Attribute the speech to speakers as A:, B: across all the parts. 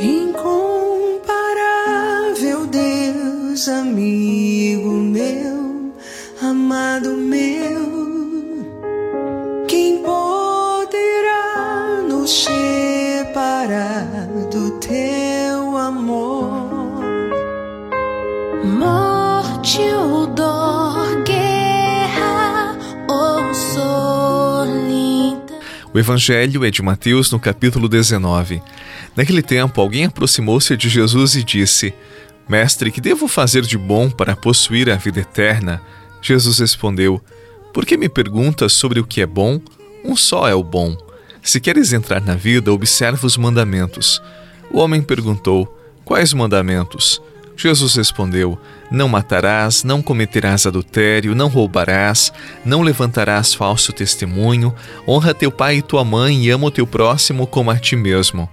A: Incomparável Deus, amigo meu, amado meu, quem poderá nos separar
B: O Evangelho é de Mateus, no capítulo 19. Naquele tempo, alguém aproximou-se de Jesus e disse: Mestre, que devo fazer de bom para possuir a vida eterna? Jesus respondeu: Por que me perguntas sobre o que é bom? Um só é o bom. Se queres entrar na vida, observa os mandamentos. O homem perguntou: Quais mandamentos? Jesus respondeu: Não matarás, não cometerás adultério, não roubarás, não levantarás falso testemunho, honra teu pai e tua mãe e ama o teu próximo como a ti mesmo.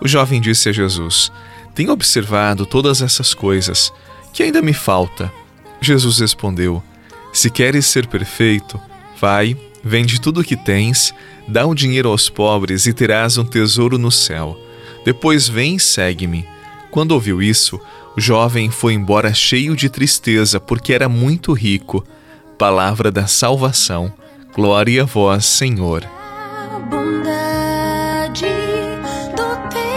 B: O jovem disse a Jesus: Tenho observado todas essas coisas. Que ainda me falta? Jesus respondeu: Se queres ser perfeito, vai, vende tudo o que tens, dá o dinheiro aos pobres e terás um tesouro no céu. Depois vem e segue-me. Quando ouviu isso, o jovem foi embora cheio de tristeza, porque era muito rico. Palavra da salvação. Glória a vós, Senhor.
C: A bondade do teu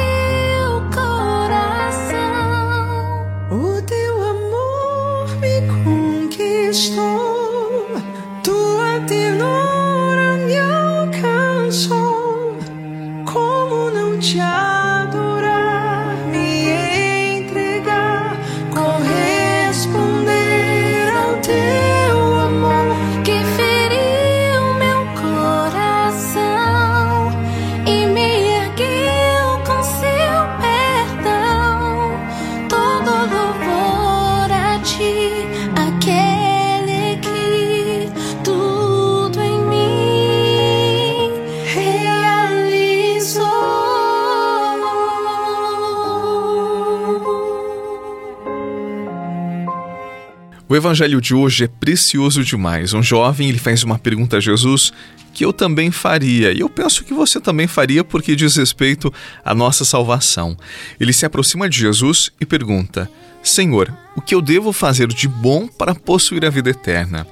B: evangelho de hoje é precioso demais. Um jovem ele faz uma pergunta a Jesus que eu também faria, e eu penso que você também faria porque diz respeito à nossa salvação. Ele se aproxima de Jesus e pergunta: Senhor, o que eu devo fazer de bom para possuir a vida eterna?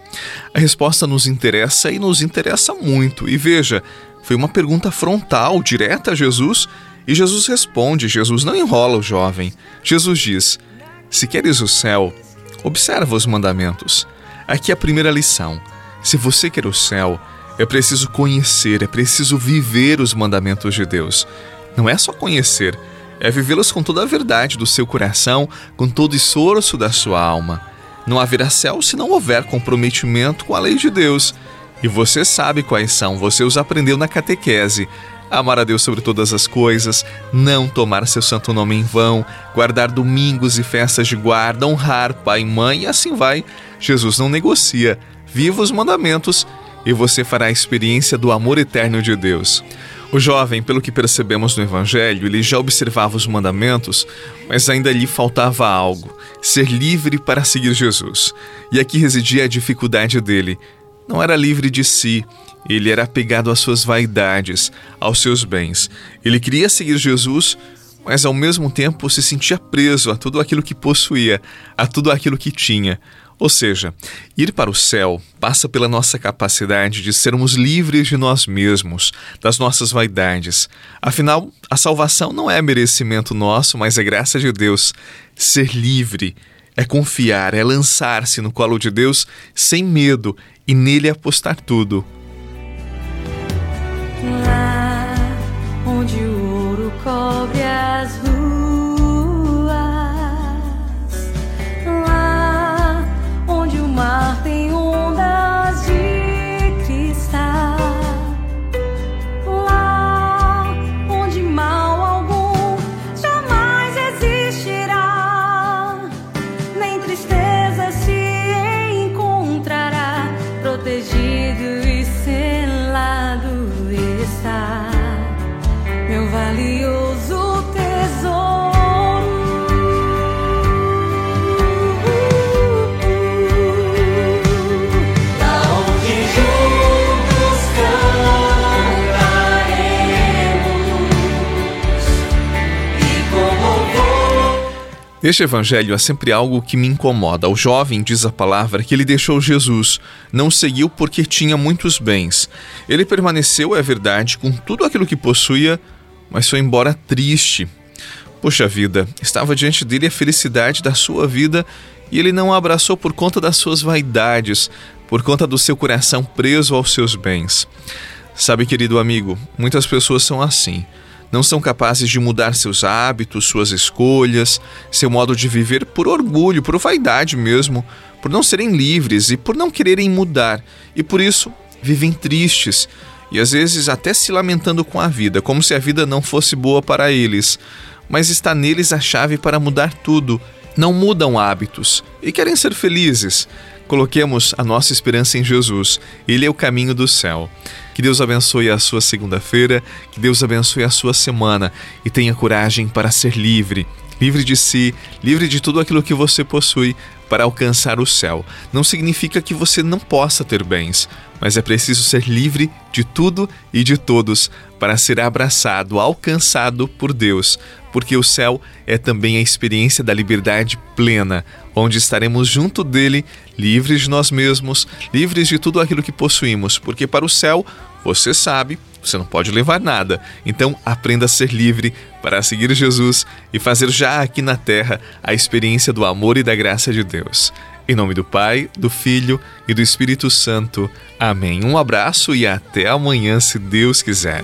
B: A resposta nos interessa e nos interessa muito. E veja, foi uma pergunta frontal, direta a Jesus, e Jesus responde. Jesus não enrola o jovem. Jesus diz: Se queres o céu, Observa os mandamentos. Aqui é a primeira lição. Se você quer o céu, é preciso conhecer, é preciso viver os mandamentos de Deus. Não é só conhecer, é vivê-los com toda a verdade do seu coração, com todo o esforço da sua alma. Não haverá céu se não houver comprometimento com a lei de Deus. E você sabe quais são, você os aprendeu na catequese amar a Deus sobre todas as coisas, não tomar seu santo nome em vão, guardar domingos e festas de guarda, honrar pai e mãe, e assim vai. Jesus não negocia. Viva os mandamentos e você fará a experiência do amor eterno de Deus. O jovem, pelo que percebemos no Evangelho, ele já observava os mandamentos, mas ainda lhe faltava algo: ser livre para seguir Jesus. E aqui residia a dificuldade dele. Não era livre de si, ele era apegado às suas vaidades, aos seus bens. Ele queria seguir Jesus, mas ao mesmo tempo se sentia preso a tudo aquilo que possuía, a tudo aquilo que tinha. Ou seja, ir para o céu passa pela nossa capacidade de sermos livres de nós mesmos, das nossas vaidades. Afinal, a salvação não é merecimento nosso, mas é graça de Deus. Ser livre é confiar, é lançar-se no colo de Deus sem medo e nele apostar tudo.
C: Cobre as ruas, lá onde o mar tem ondas de cristal, lá onde mal algum jamais existirá, nem tristeza se encontrará, protegido e selado está. Meu valioso
B: Neste evangelho há sempre algo que me incomoda. O jovem diz a palavra que ele deixou Jesus, não seguiu porque tinha muitos bens. Ele permaneceu, é verdade, com tudo aquilo que possuía, mas foi embora triste. Poxa vida, estava diante dele a felicidade da sua vida e ele não a abraçou por conta das suas vaidades, por conta do seu coração preso aos seus bens. Sabe, querido amigo, muitas pessoas são assim não são capazes de mudar seus hábitos, suas escolhas, seu modo de viver por orgulho, por vaidade mesmo, por não serem livres e por não quererem mudar, e por isso vivem tristes e às vezes até se lamentando com a vida, como se a vida não fosse boa para eles. Mas está neles a chave para mudar tudo. Não mudam hábitos e querem ser felizes. Coloquemos a nossa esperança em Jesus. Ele é o caminho do céu. Que Deus abençoe a sua segunda-feira, que Deus abençoe a sua semana e tenha coragem para ser livre, livre de si, livre de tudo aquilo que você possui para alcançar o céu. Não significa que você não possa ter bens, mas é preciso ser livre de tudo e de todos para ser abraçado, alcançado por Deus, porque o céu é também a experiência da liberdade plena, onde estaremos junto dele, livres de nós mesmos, livres de tudo aquilo que possuímos, porque para o céu, você sabe, você não pode levar nada. Então aprenda a ser livre para seguir Jesus e fazer já aqui na terra a experiência do amor e da graça de Deus. Em nome do Pai, do Filho e do Espírito Santo. Amém. Um abraço e até amanhã, se Deus quiser.